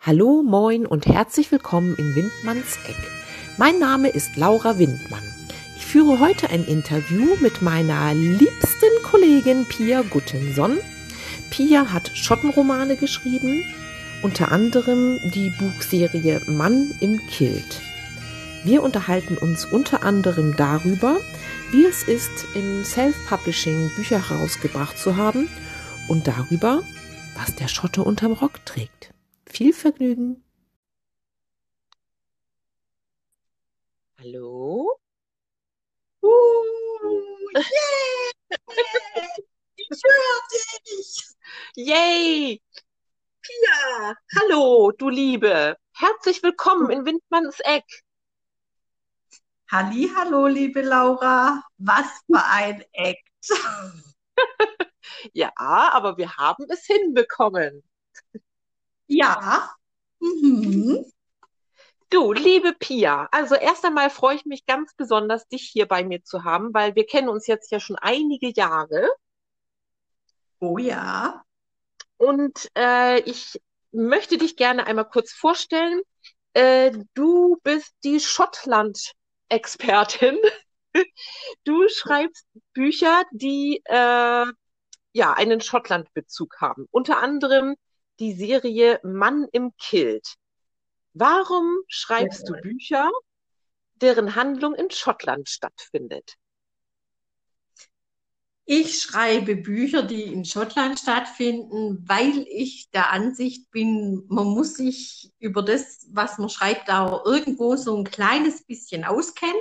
Hallo, moin und herzlich willkommen in Windmanns Eck. Mein Name ist Laura Windmann. Ich führe heute ein Interview mit meiner liebsten Kollegin Pia Guttenson. Pia hat Schottenromane geschrieben, unter anderem die Buchserie Mann im Kilt. Wir unterhalten uns unter anderem darüber, wie es ist, im Self-Publishing Bücher herausgebracht zu haben und darüber, was der Schotte unterm Rock trägt. Viel Vergnügen! Hallo? Uh, yeah. ich höre dich! Yay! Pia, hallo, du Liebe. Herzlich willkommen in Windmanns Eck. Halli, hallo, liebe Laura. Was für ein Act. ja, aber wir haben es hinbekommen. Ja. Mhm. Du, liebe Pia, also erst einmal freue ich mich ganz besonders, dich hier bei mir zu haben, weil wir kennen uns jetzt ja schon einige Jahre. Oh ja. Und äh, ich möchte dich gerne einmal kurz vorstellen. Äh, du bist die Schottland-Expertin. Du schreibst Bücher, die äh, ja einen Schottland-Bezug haben. Unter anderem die Serie Mann im Kilt. Warum schreibst ja. du Bücher, deren Handlung in Schottland stattfindet? Ich schreibe Bücher, die in Schottland stattfinden, weil ich der Ansicht bin, man muss sich über das, was man schreibt, auch irgendwo so ein kleines bisschen auskennen.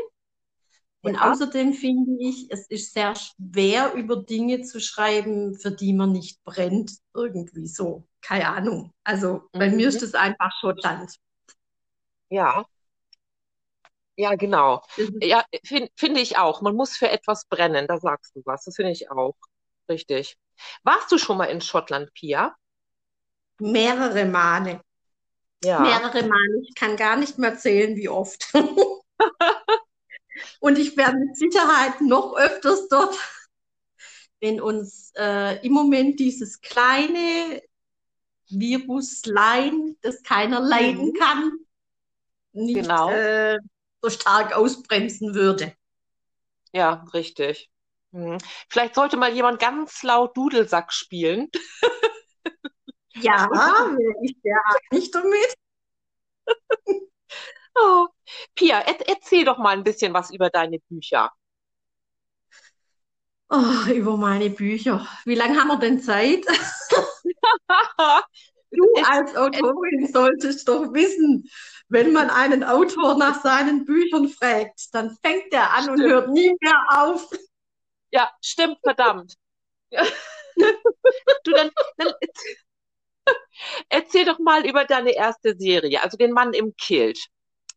Und ja. außerdem finde ich, es ist sehr schwer, über Dinge zu schreiben, für die man nicht brennt, irgendwie so. Keine Ahnung. Also bei mhm. mir ist es einfach Schottland. Ja. Ja, genau. Ja, finde find ich auch. Man muss für etwas brennen, da sagst du was. Das finde ich auch. Richtig. Warst du schon mal in Schottland, Pia? Mehrere Male. Ja. Mehrere Male. Ich kann gar nicht mehr zählen, wie oft. Und ich werde mit Sicherheit noch öfters dort, wenn uns äh, im Moment dieses kleine Viruslein, das keiner leiden mhm. kann, nicht genau. äh, so stark ausbremsen würde. Ja, richtig. Hm. Vielleicht sollte mal jemand ganz laut Dudelsack spielen. Ja, ich wäre nicht damit. Oh. Pia, er erzähl doch mal ein bisschen was über deine Bücher. Oh, über meine Bücher. Wie lange haben wir denn Zeit? du als Autorin solltest doch wissen, wenn man einen Autor nach seinen Büchern fragt, dann fängt er an stimmt. und hört nie mehr auf. Ja, stimmt, verdammt. du, dann, dann erzähl doch mal über deine erste Serie, also den Mann im Kilt.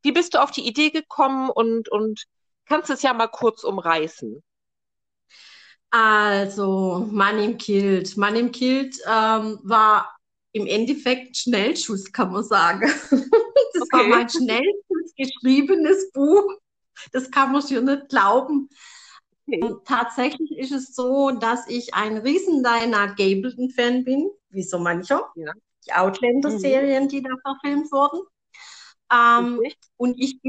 Wie bist du auf die Idee gekommen und, und kannst es ja mal kurz umreißen? Also, Mann im Kilt. Mann im Kilt ähm, war im Endeffekt Schnellschuss, kann man sagen. Das okay. war mein Schnellschuss geschriebenes Buch. Das kann man sich nicht glauben. Okay. Und tatsächlich ist es so, dass ich ein riesen Diana Gableton-Fan bin, wie so mancher. Ja. Die Outlander-Serien, mhm. die da verfilmt wurden. Ähm, und ich,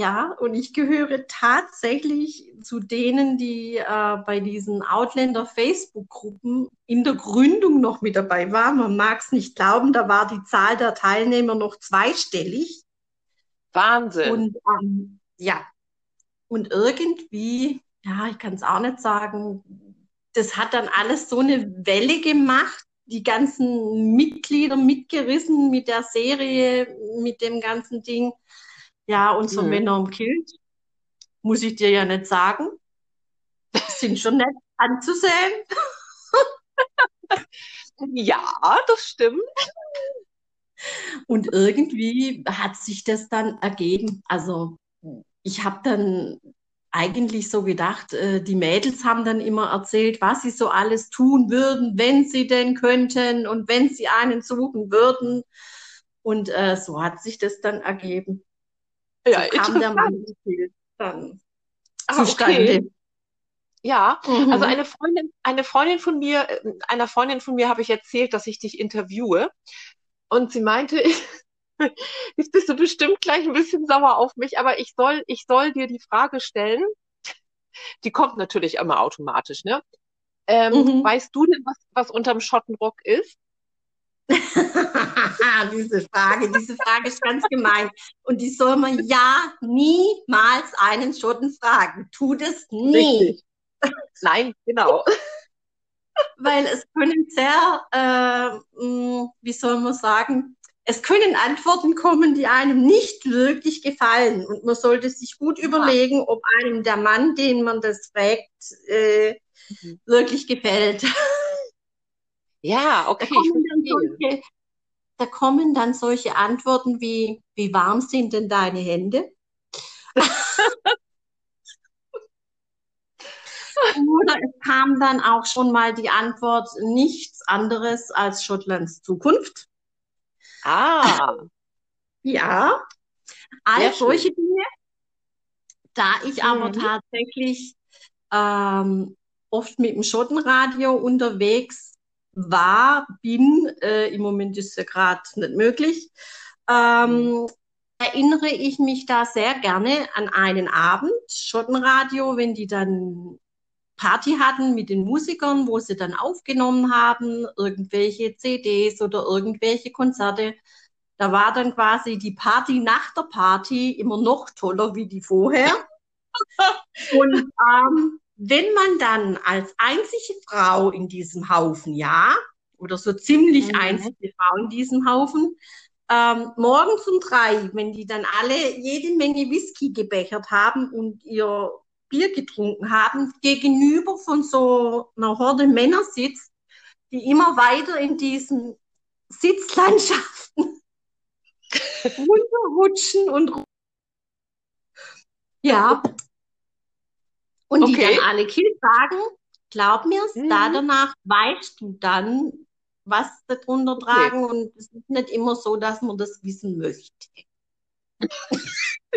ja, und ich gehöre tatsächlich zu denen, die äh, bei diesen Outlander Facebook-Gruppen in der Gründung noch mit dabei waren. Man mag es nicht glauben, da war die Zahl der Teilnehmer noch zweistellig. Wahnsinn. Und ähm, ja, und irgendwie, ja, ich kann es auch nicht sagen, das hat dann alles so eine Welle gemacht, die ganzen Mitglieder mitgerissen mit der Serie, mit dem ganzen Ding. Ja, unsere mhm. Männer im Kilt, muss ich dir ja nicht sagen, sind schon nett anzusehen. ja, das stimmt. Und irgendwie hat sich das dann ergeben. Also ich habe dann eigentlich so gedacht, äh, die Mädels haben dann immer erzählt, was sie so alles tun würden, wenn sie denn könnten und wenn sie einen suchen würden. Und äh, so hat sich das dann ergeben. Ja, so kam der Mann dann ah, zustande. Okay. Ja, mhm. also eine Freundin, eine Freundin von mir, einer Freundin von mir habe ich erzählt, dass ich dich interviewe. Und sie meinte, jetzt bist du bestimmt gleich ein bisschen sauer auf mich, aber ich soll, ich soll dir die Frage stellen. Die kommt natürlich immer automatisch, ne? Ähm, mhm. Weißt du denn, was, was unterm Schottenrock ist? diese Frage, diese Frage ist ganz gemein. Und die soll man ja niemals einen Schotten fragen. Tut es nie. Richtig. Nein, genau. Weil es können sehr, äh, hm, wie soll man sagen, es können Antworten kommen, die einem nicht wirklich gefallen. Und man sollte sich gut überlegen, ob einem der Mann, den man das fragt, äh, mhm. wirklich gefällt. Ja, okay. Da kommen, solche, da kommen, dann solche, Antworten wie, wie warm sind denn deine Hände? Oder es kam dann auch schon mal die Antwort nichts anderes als Schottlands Zukunft. Ah. ja. All solche Dinge. Da ich mhm. aber tatsächlich ähm, oft mit dem Schottenradio unterwegs war, bin, äh, im Moment ist es ja gerade nicht möglich, ähm, erinnere ich mich da sehr gerne an einen Abend, Schottenradio, wenn die dann Party hatten mit den Musikern, wo sie dann aufgenommen haben, irgendwelche CDs oder irgendwelche Konzerte. Da war dann quasi die Party nach der Party immer noch toller wie die vorher. Und ähm, wenn man dann als einzige Frau in diesem Haufen, ja, oder so ziemlich mhm. einzige Frau in diesem Haufen, ähm, morgens um drei, wenn die dann alle jede Menge Whisky gebechert haben und ihr Bier getrunken haben, gegenüber von so einer Horde Männer sitzt, die immer weiter in diesen Sitzlandschaften runterrutschen und ja. Und okay. die dann alle Kill sagen, glaub mir, mhm. da danach weißt du dann, was darunter okay. tragen und es ist nicht immer so, dass man das wissen möchte.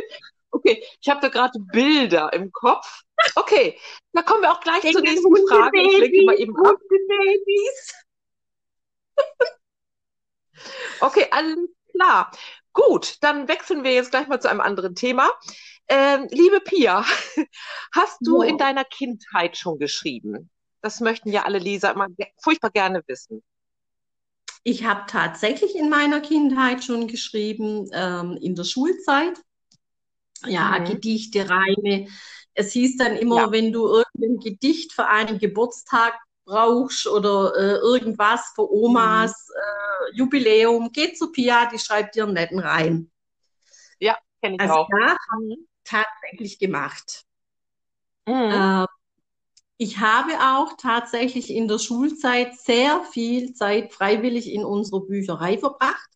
Okay, ich habe da gerade Bilder im Kopf. Okay, da kommen wir auch gleich zur nächsten Frage. Ich lege mal eben ab. Babys. okay, alles klar. Gut, dann wechseln wir jetzt gleich mal zu einem anderen Thema. Ähm, liebe Pia, hast du ja. in deiner Kindheit schon geschrieben? Das möchten ja alle Leser immer furchtbar gerne wissen. Ich habe tatsächlich in meiner Kindheit schon geschrieben, ähm, in der Schulzeit ja, mhm. Gedichte, Reime. Es hieß dann immer, ja. wenn du irgendein Gedicht für einen Geburtstag brauchst oder äh, irgendwas für Omas mhm. äh, Jubiläum, geh zu Pia, die schreibt dir einen netten Reim. Ja, kenne ich also auch. Haben wir tatsächlich gemacht. Mhm. Äh, ich habe auch tatsächlich in der Schulzeit sehr viel Zeit freiwillig in unserer Bücherei verbracht.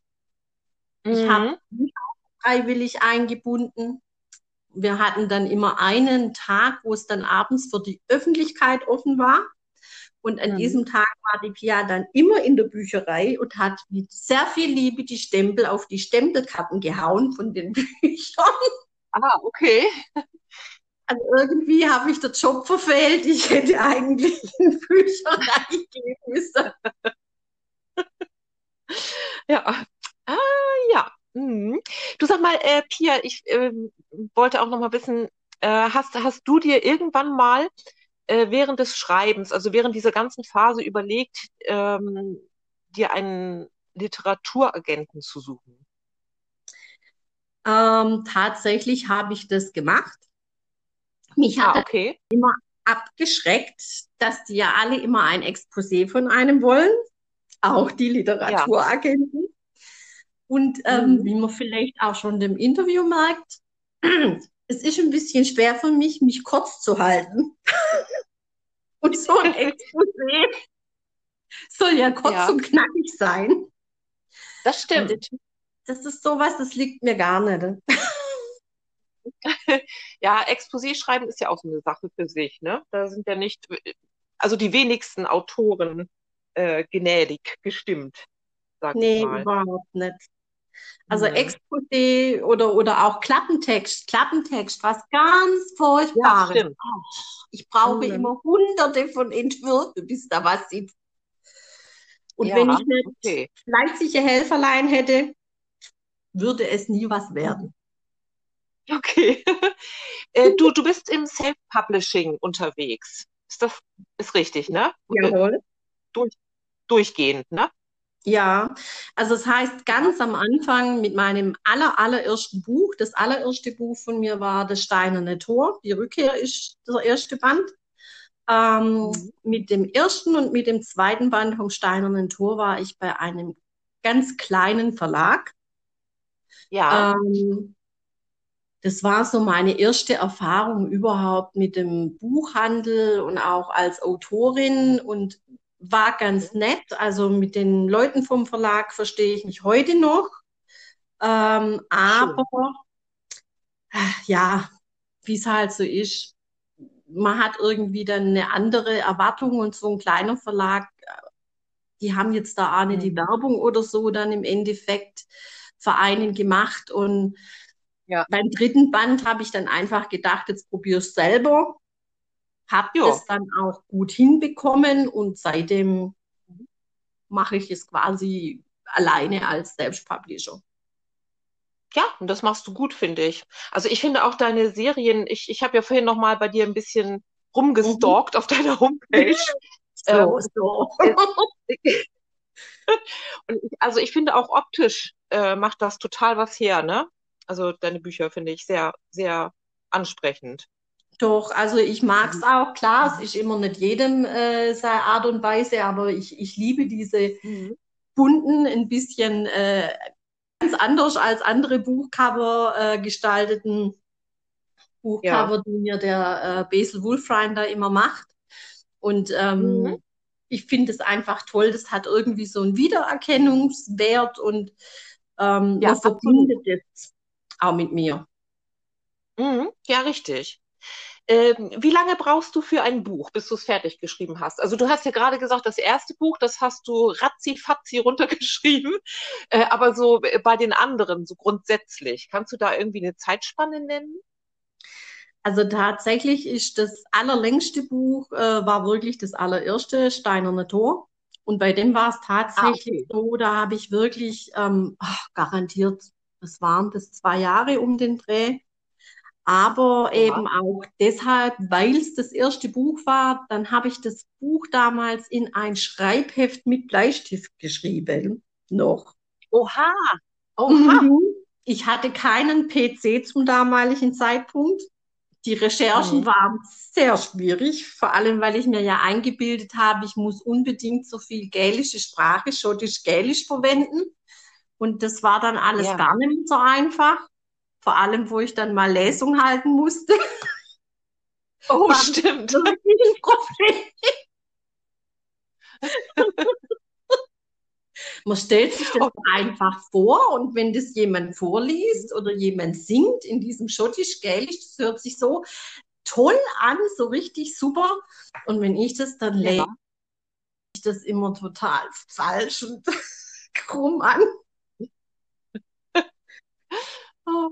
Ich mhm. habe mich auch freiwillig eingebunden wir hatten dann immer einen Tag, wo es dann abends für die Öffentlichkeit offen war. Und an mhm. diesem Tag war die Pia dann immer in der Bücherei und hat mit sehr viel Liebe die Stempel auf die Stempelkarten gehauen von den Büchern. Ah, okay. Also irgendwie habe ich den Job verfehlt. Ich hätte eigentlich in Bücherei gehen müssen. Ja. Ah, ja. Mhm. Du sag mal, äh, Pia, ich äh, wollte auch noch mal wissen, äh, hast, hast du dir irgendwann mal äh, während des Schreibens, also während dieser ganzen Phase überlegt, ähm, dir einen Literaturagenten zu suchen? Ähm, tatsächlich habe ich das gemacht. Mich hat ah, okay. immer abgeschreckt, dass die ja alle immer ein Exposé von einem wollen, auch die Literaturagenten. Ja. Und ähm, mhm. wie man vielleicht auch schon im Interview merkt, es ist ein bisschen schwer für mich, mich kurz zu halten. und so ein Exposé soll ja kurz ja. und knackig sein. Das stimmt. Das ist sowas, das liegt mir gar nicht. ja, Exposé schreiben ist ja auch so eine Sache für sich, ne? Da sind ja nicht, also die wenigsten Autoren äh, gnädig gestimmt, sag nee, ich mal. Nee, überhaupt nicht. Also mhm. Exposé oder, oder auch Klappentext, Klappentext, was ganz Furchtbares. Ja, ich brauche mhm. immer hunderte von Entwürfen, bis da was sitzt. Und ja, wenn ich nicht okay. fleißige Helferlein hätte, würde es nie was werden. Okay. äh, du, du bist im Self-Publishing unterwegs. Ist das ist richtig, ne? Jawohl. Durch, durchgehend, ne? Ja, also es das heißt ganz am Anfang mit meinem aller, allerersten Buch, das allererste Buch von mir war Das Steinerne Tor. Die Rückkehr ist der erste Band. Ähm, mhm. Mit dem ersten und mit dem zweiten Band vom Steinernen Tor war ich bei einem ganz kleinen Verlag. Ja. Ähm, das war so meine erste Erfahrung überhaupt mit dem Buchhandel und auch als Autorin und war ganz nett. Also mit den Leuten vom Verlag verstehe ich mich heute noch. Ähm, aber äh, ja, wie es halt so ist, man hat irgendwie dann eine andere Erwartung und so ein kleiner Verlag, äh, die haben jetzt da auch nicht die mhm. Werbung oder so dann im Endeffekt Vereinen gemacht und ja. beim dritten Band habe ich dann einfach gedacht, jetzt probier's selber habe es dann auch gut hinbekommen und seitdem mache ich es quasi alleine als Selbstpublisher. Ja, und das machst du gut, finde ich. Also ich finde auch deine Serien, ich, ich habe ja vorhin noch mal bei dir ein bisschen rumgestalkt mhm. auf deiner Homepage. so, ähm, so. und ich, also ich finde auch optisch äh, macht das total was her, ne? Also deine Bücher finde ich sehr, sehr ansprechend. Doch, also ich mag es mhm. auch, klar, es ist immer nicht jedem äh, seine Art und Weise, aber ich, ich liebe diese mhm. bunten, ein bisschen äh, ganz anders als andere Buchcover äh, gestalteten Buchcover, ja. die mir der äh, Basil Wolfrein da immer macht. Und ähm, mhm. ich finde es einfach toll, das hat irgendwie so einen Wiedererkennungswert und ähm, ja, verbindet es auch mit mir. Mhm. Ja, richtig. Ähm, wie lange brauchst du für ein Buch, bis du es fertig geschrieben hast? Also du hast ja gerade gesagt, das erste Buch, das hast du ratzi-fatzi runtergeschrieben, äh, aber so bei den anderen, so grundsätzlich, kannst du da irgendwie eine Zeitspanne nennen? Also tatsächlich ist das allerlängste Buch, äh, war wirklich das allererste, Steinerne Tor. Und bei dem war es tatsächlich ah, okay. so, da habe ich wirklich ähm, ach, garantiert, das waren das zwei Jahre um den Dreh aber ja. eben auch deshalb, weil es das erste Buch war, dann habe ich das Buch damals in ein Schreibheft mit Bleistift geschrieben. Noch. Oha! Oha! Mhm. Ich hatte keinen PC zum damaligen Zeitpunkt. Die Recherchen mhm. waren sehr schwierig, vor allem weil ich mir ja eingebildet habe, ich muss unbedingt so viel gälische Sprache, schottisch-gälisch verwenden. Und das war dann alles ja. gar nicht so einfach vor allem, wo ich dann mal Lesung halten musste. Oh, stimmt. Man stellt sich das oh. einfach vor und wenn das jemand vorliest oder jemand singt in diesem schottisch-gälisch, das hört sich so toll an, so richtig super. Und wenn ich das dann lese, ja. ich das immer total falsch und krumm an. Oh.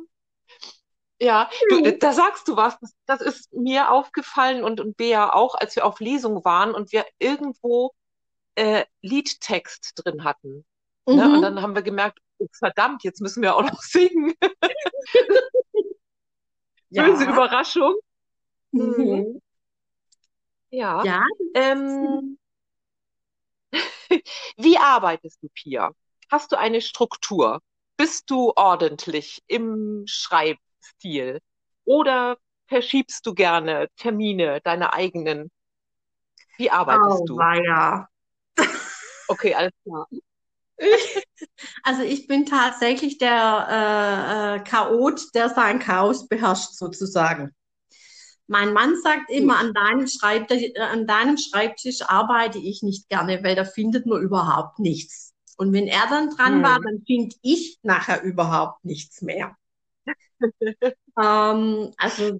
Ja, du, mhm. da sagst du was. Das, das ist mir aufgefallen und, und Bea auch, als wir auf Lesung waren und wir irgendwo äh, Liedtext drin hatten. Mhm. Ne? Und dann haben wir gemerkt, oh, verdammt, jetzt müssen wir auch noch singen. ja. Böse Überraschung. Mhm. mhm. Ja. ja. Ähm, wie arbeitest du, Pia? Hast du eine Struktur? Bist du ordentlich im Schreiben? Stil? Oder verschiebst du gerne Termine, deine eigenen? Wie arbeitest oh, du? Weia. Okay, alles klar. Also ich bin tatsächlich der äh, äh, Chaot, der sein Chaos beherrscht sozusagen. Mein Mann sagt immer, an deinem, Schreibtisch, äh, an deinem Schreibtisch arbeite ich nicht gerne, weil da findet man überhaupt nichts. Und wenn er dann dran hm. war, dann finde ich nachher überhaupt nichts mehr. ähm, also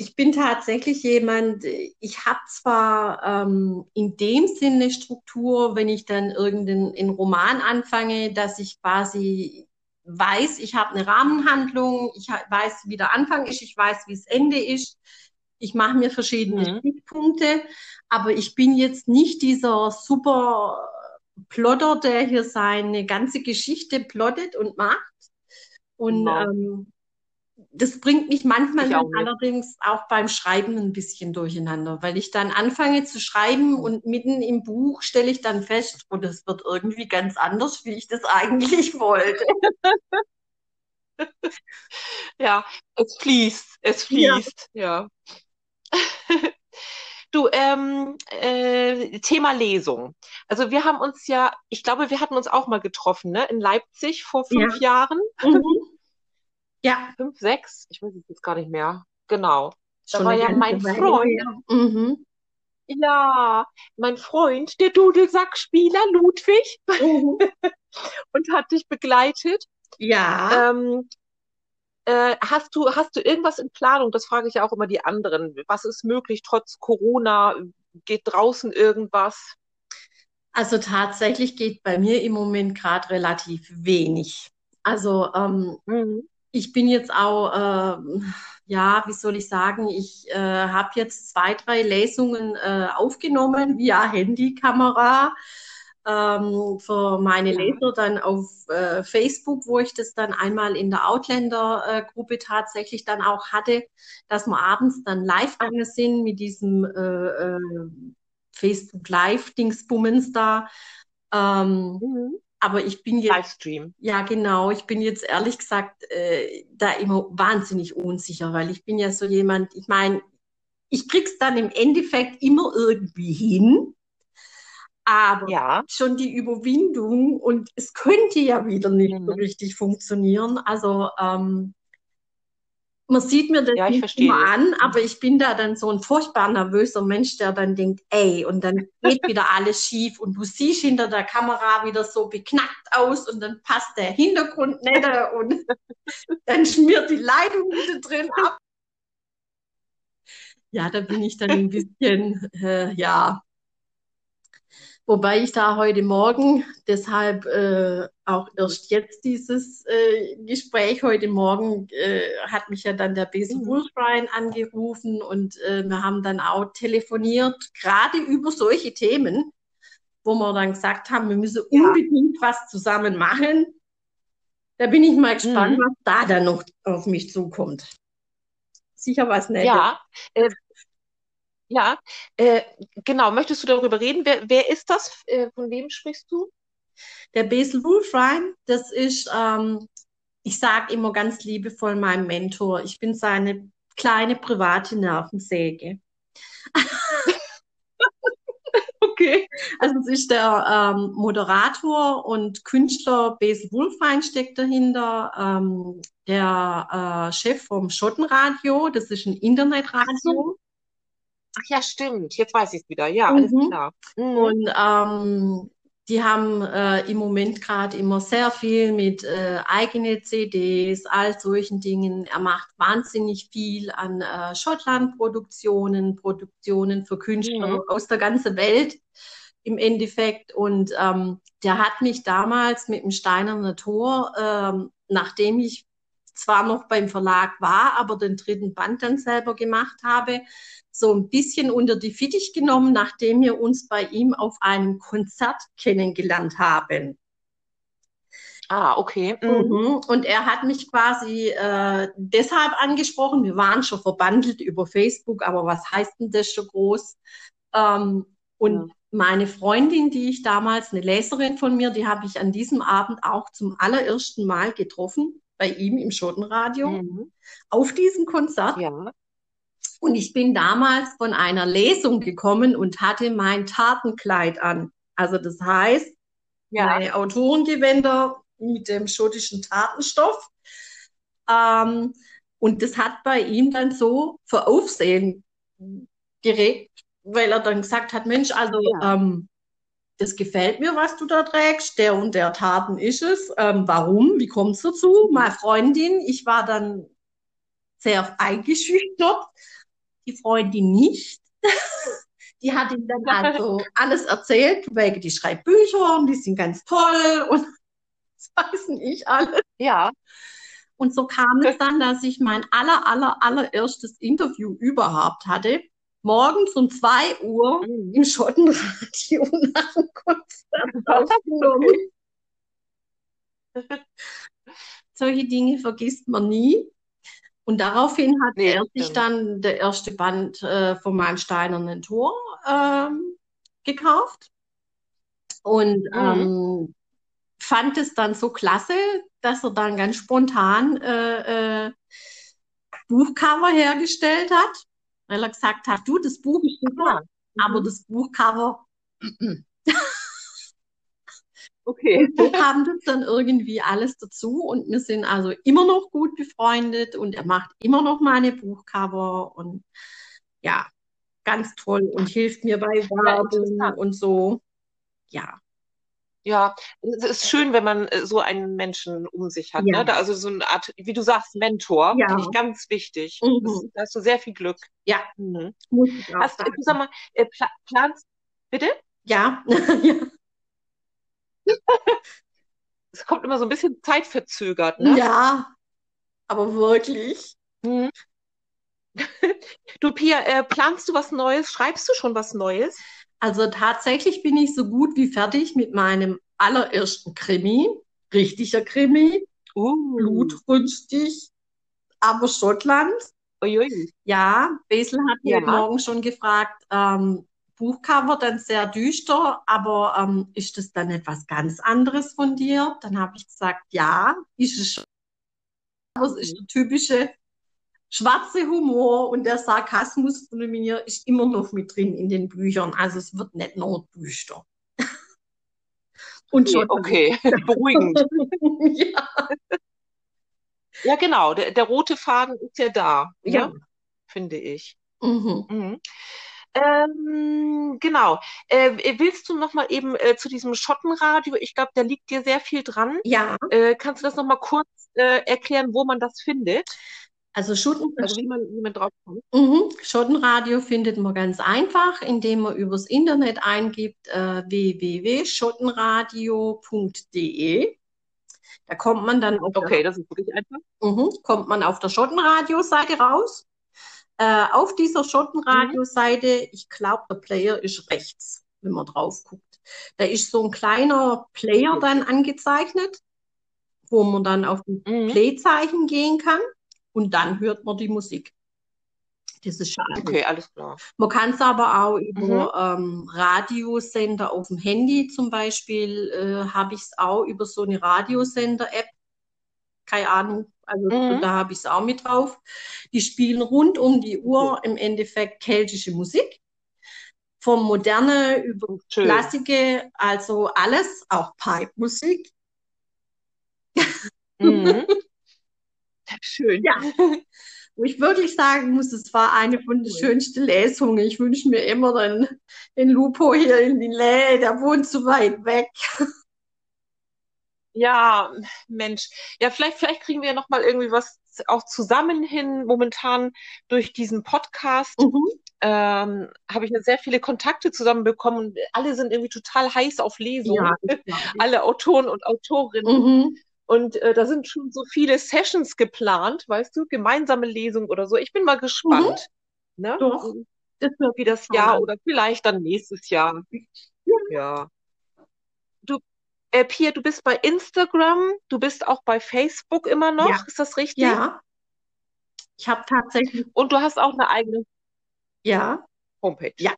ich bin tatsächlich jemand, ich habe zwar ähm, in dem Sinne Struktur, wenn ich dann irgendeinen Roman anfange, dass ich quasi weiß, ich habe eine Rahmenhandlung, ich weiß, wie der Anfang ist, ich weiß, wie das Ende ist. Ich mache mir verschiedene mhm. Aber ich bin jetzt nicht dieser super Plotter, der hier seine ganze Geschichte plottet und macht. Und Wow. ähm, das bringt mich manchmal auch allerdings auch beim Schreiben ein bisschen durcheinander, weil ich dann anfange zu schreiben und mitten im Buch stelle ich dann fest, oh, das wird irgendwie ganz anders, wie ich das eigentlich wollte. Ja, es fließt, es Ja. fließt, ja. Du, ähm, äh, Thema Lesung. Also wir haben uns ja, ich glaube, wir hatten uns auch mal getroffen, ne, in Leipzig vor fünf Jahren, Mhm. Ja, fünf, sechs, ich weiß es jetzt gar nicht mehr. Genau. Da schon war ja mein Weile Freund. Mhm. ja, mein Freund, der Dudelsackspieler Ludwig, Mhm. und hat dich begleitet. Ja. Ähm, äh, hast du, hast du irgendwas in Planung? Das frage ich ja auch immer die anderen. Was ist möglich trotz Corona? Geht draußen irgendwas? Also tatsächlich geht bei mir im Moment gerade relativ wenig. Also ähm, Mhm. Ich bin jetzt auch, ähm, ja, wie soll ich sagen, ich äh, habe jetzt zwei, drei Lesungen äh, aufgenommen via Handykamera ähm, für meine. Leser dann auf äh, Facebook, wo ich das dann einmal in der Outlander-Gruppe tatsächlich dann auch hatte, dass wir abends dann live gegangen sind mit diesem äh, äh, Facebook Live-Dingsbummens da. Ähm, Mhm. Aber ich bin jetzt Livestream. ja, genau. Ich bin jetzt ehrlich gesagt äh, da immer wahnsinnig unsicher, weil ich bin ja so jemand, ich meine, ich krieg's dann im Endeffekt immer irgendwie hin, aber Ja. schon die Überwindung und es könnte ja wieder nicht so Mhm. richtig funktionieren. Also ähm, man sieht mir das Ja, ich nicht verstehe immer an, aber ich bin da dann so ein furchtbar nervöser Mensch, der dann denkt, ey, und dann geht wieder alles schief und du siehst hinter der Kamera wieder so beknackt aus und dann passt der Hintergrund nicht und dann schmiert die Leitung wieder drin ab. Ja, da bin ich dann ein bisschen, äh, ja. Wobei ich da heute Morgen, deshalb äh, auch erst jetzt dieses äh, Gespräch heute Morgen, äh, hat mich ja dann der Basil Mhm. Wolfrein angerufen und äh, wir haben dann auch telefoniert, gerade über solche Themen, wo wir dann gesagt haben, wir müssen Ja. unbedingt was zusammen machen. Da bin ich mal gespannt, Mhm. was da dann noch auf mich zukommt. Sicher was Nettes. Ja. Ja. Äh, genau. Möchtest du darüber reden? Wer, wer ist das? Äh, von wem sprichst du? Der Basil Wolfrein, das ist, ähm, ich sage immer ganz liebevoll mein Mentor. Ich bin seine kleine private Nervensäge. Okay. Also es ist der ähm, Moderator und Künstler Basil Wolfrein steckt dahinter, ähm, der äh, Chef vom Schottenradio, das ist ein Internetradio. Ach ja, stimmt. Jetzt weiß ich es wieder. Ja, alles Mhm. klar. Mhm. Und ähm, die haben äh, im Moment gerade immer sehr viel mit äh, eigene CDs, all solchen Dingen. Er macht wahnsinnig viel an äh, Schottland-Produktionen, Produktionen für Künstler Mhm. aus der ganzen Welt im Endeffekt. Und ähm, der hat mich damals mit dem Steinerner Tor, ähm, nachdem ich zwar noch beim Verlag war, aber den dritten Band dann selber gemacht habe, so ein bisschen unter die Fittich genommen, nachdem wir uns bei ihm auf einem Konzert kennengelernt haben. Ah, okay. Mhm. Mhm. Und er hat mich quasi äh, deshalb angesprochen. Wir waren schon verbandelt über Facebook, aber was heißt denn das schon groß? Ähm, und Ja. meine Freundin, die ich damals, eine Leserin von mir, die habe ich an diesem Abend auch zum allerersten Mal getroffen, bei ihm im Schottenradio, Mhm. auf diesem Konzert. Ja. Und ich bin damals von einer Lesung gekommen und hatte mein Tatenkleid an. Also das heißt, Ja. meine Autorengewänder mit dem schottischen Tatenstoff. Ähm, und das hat bei ihm dann so für Aufsehen geregt, weil er dann gesagt hat, Mensch, also Ja. ähm, das gefällt mir, was du da trägst, der und der Taten ist es. Ähm, warum? Wie kommt es dazu? Meine Freundin, ich war dann sehr eingeschüchtert, die Freundin nicht. Die hat ihm dann also alles erzählt, wegen die schreibt Bücher und die sind ganz toll und das weiß ich alles. Ja. Und so kam es dann, dass ich mein aller, aller, allererstes Interview überhaupt hatte morgens um 2 Uhr mhm. im Schottenradio nach dem Konzert aufgenommen. Solche Dinge vergisst man nie. Und daraufhin hat nee, er sich dann der erste Band äh, von meinem Steinernen Tor ähm, gekauft und mhm. ähm, fand es dann so klasse, dass er dann ganz spontan äh, äh, Buchcover hergestellt hat, weil er gesagt hat, du, das Buch? Ist super, mhm. aber das Buchcover Okay. So kam das dann irgendwie alles dazu. Und wir sind also immer noch gut befreundet. Und er macht immer noch meine Buchcover. Und ja, ganz toll. Und hilft mir bei Werbung ja, und so. Ja. Ja, es ist schön, wenn man äh, so einen Menschen um sich hat. Ja. Ne? Also so eine Art, wie du sagst, Mentor, ja. finde ich ganz wichtig. Mhm. Das, da hast du sehr viel Glück. Ja. Mhm. Muss ich auch hast, du sag mal, äh, planst, bitte? Ja. ja. Es kommt immer so ein bisschen zeitverzögert, ne? Ja, aber wirklich. Mhm. Du, Pia, äh, planst du was Neues? Schreibst du schon was Neues? Also tatsächlich bin ich so gut wie fertig mit meinem allerersten Krimi. Richtiger Krimi. Uh. Blutrünstig, aber Schottland. Uiui. Ja, Besel hat ja. mir morgen schon gefragt, ähm, Buchcover dann sehr düster, aber ähm, ist das dann etwas ganz anderes von dir? Dann habe ich gesagt, ja, ist es schon. Aber es ist der typische schwarze Humor und der Sarkasmus von mir ist immer noch mit drin in den Büchern. Also es wird nicht nur düster. Und schon okay, beruhigend. ja. ja, genau. Der, der, rote Faden ist ja da, ja. Ne? finde ich. Mhm. Mhm. Ähm, genau. Äh, willst du noch mal eben äh, zu diesem Schottenradio? Ich glaube, da liegt dir sehr viel dran. Ja. Äh, kannst du das noch mal kurz äh, erklären, wo man das findet? Also, Schotten, also wie man, wie man drauf kommt. Mhm. Schottenradio findet man ganz einfach, indem man übers Internet eingibt äh, www.schottenradio.de. Da kommt man dann auf Okay, der, das ist wirklich einfach. Mhm, kommt man auf der Schottenradio-Seite raus. Äh, auf dieser Schottenradio-Seite, ich glaube, der Player ist rechts, wenn man drauf guckt. Da ist so ein kleiner Player dann angezeichnet, wo man dann auf ein mhm. Play-Zeichen gehen kann und dann hört man die Musik. Das ist schade. Okay, alles klar. Man kann es aber auch über mhm. ähm, Radiosender auf dem Handy zum Beispiel, äh, habe ich es auch über so eine Radiosender-App. Keine Ahnung, also mhm. da habe ich es auch mit drauf. Die spielen rund um die Uhr im Endeffekt keltische Musik. Vom Moderne über Schön. Klassike, also alles, auch Pipe-Musik. Mhm. Schön. Ja. Wo ich wirklich sagen muss, es war eine von den schönsten Lesungen. Ich wünsche mir immer den, den Lupo hier in die Nähe, der wohnt zu weit weg. Ja, Mensch. Ja, vielleicht, vielleicht kriegen wir ja noch mal irgendwie was auch zusammen hin. Momentan durch diesen Podcast mhm. ähm, habe ich sehr viele Kontakte zusammenbekommen und alle sind irgendwie total heiß auf Lesungen. Ja, alle Autoren und Autorinnen. Mhm. Und äh, da sind schon so viele Sessions geplant, weißt du, gemeinsame Lesungen oder so. Ich bin mal gespannt. Mhm. Ne? Doch. Das wird wie das Jahr oder vielleicht dann nächstes Jahr. Ja. ja. Äh, Pia, du bist bei Instagram, du bist auch bei Facebook immer noch, ja. ist das richtig? Ja. Ich habe tatsächlich. Und du hast auch eine eigene ja. Homepage. Ja,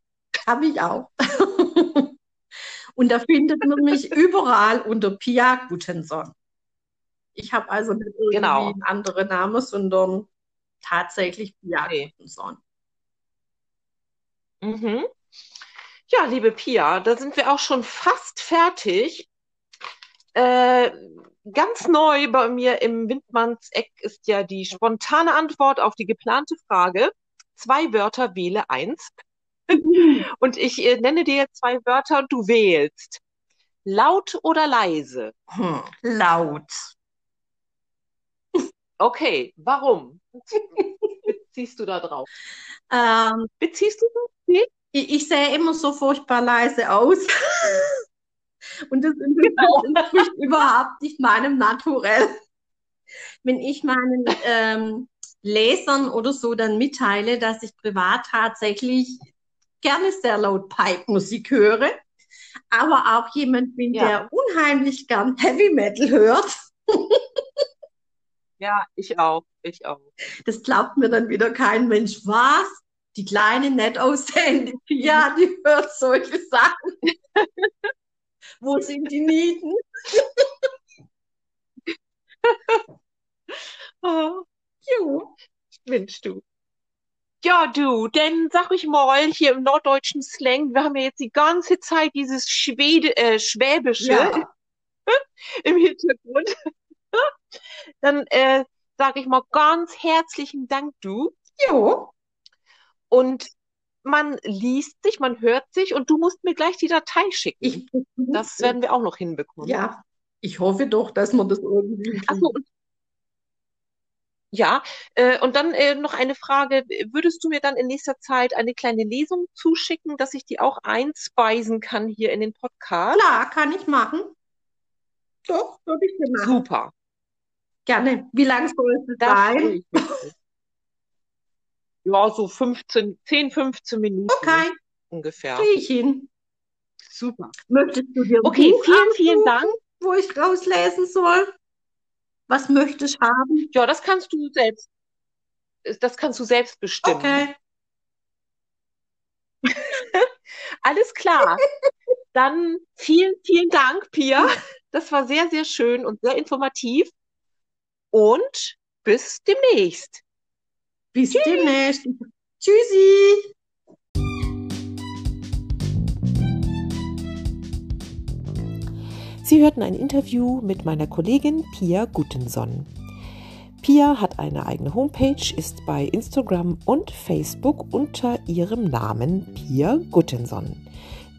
habe ich auch. Und da findet man mich überall unter Pia Gutenson. Ich habe also nicht irgendwie genau. einen anderen Namen, sondern tatsächlich Pia. Gutenson. Mhm. Ja, liebe Pia, da sind wir auch schon fast fertig. Äh, ganz neu bei mir im Windmannseck ist ja die spontane Antwort auf die geplante Frage. Zwei Wörter, wähle eins. und ich äh, nenne dir zwei Wörter und du wählst. Laut oder leise? Hm, laut. Okay, warum? Beziehst du da drauf? Ähm, Beziehst du das? Ich, ich sehe immer so furchtbar leise aus. Und das entspricht überhaupt nicht meinem Naturell. Wenn ich meinen ähm, Lesern oder so dann mitteile, dass ich privat tatsächlich gerne sehr laut Pipe-Musik höre, aber auch jemand bin, ja. der unheimlich gern Heavy Metal hört. ja, ich auch, ich auch. Das glaubt mir dann wieder kein Mensch. Was? Die kleine, nett aussehende Pia, die hört solche Sachen. Wo sind die Nieten? oh, jo, Mensch, du. Ja, du, denn sag ich mal, hier im norddeutschen Slang, wir haben ja jetzt die ganze Zeit dieses Schwede, äh, Schwäbische ja. im Hintergrund. Dann äh, sage ich mal ganz herzlichen Dank, du. Jo. Und man liest sich, man hört sich und du musst mir gleich die Datei schicken. Ich, das werden wir auch noch hinbekommen. Ja, ich hoffe doch, dass man das irgendwie. Achso, ja, äh, und dann äh, noch eine Frage. Würdest du mir dann in nächster Zeit eine kleine Lesung zuschicken, dass ich die auch einspeisen kann hier in den Podcast? Klar, kann ich machen. Doch, würde ich machen. Super. Gerne. Wie lang soll es sein? Ja, so 15, 10, 15 Minuten. Okay. Ungefähr. Kriege ich hin. Super. Möchtest du dir Okay, vielen, vielen Dank. Wo ich rauslesen soll? Was möchtest du haben? Ja, das kannst du selbst. Das kannst du selbst bestimmen. Okay. Alles klar. Dann vielen, vielen Dank, Pia. Das war sehr, sehr schön und sehr informativ. Und bis demnächst. Bis Tschüss. demnächst. Tschüssi. Sie hörten ein Interview mit meiner Kollegin Pia Guttenson. Pia hat eine eigene Homepage, ist bei Instagram und Facebook unter ihrem Namen Pia Guttenson.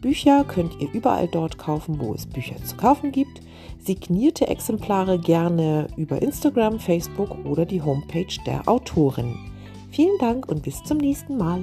Bücher könnt ihr überall dort kaufen, wo es Bücher zu kaufen gibt. Signierte Exemplare gerne über Instagram, Facebook oder die Homepage der Autorin. Vielen Dank und bis zum nächsten Mal.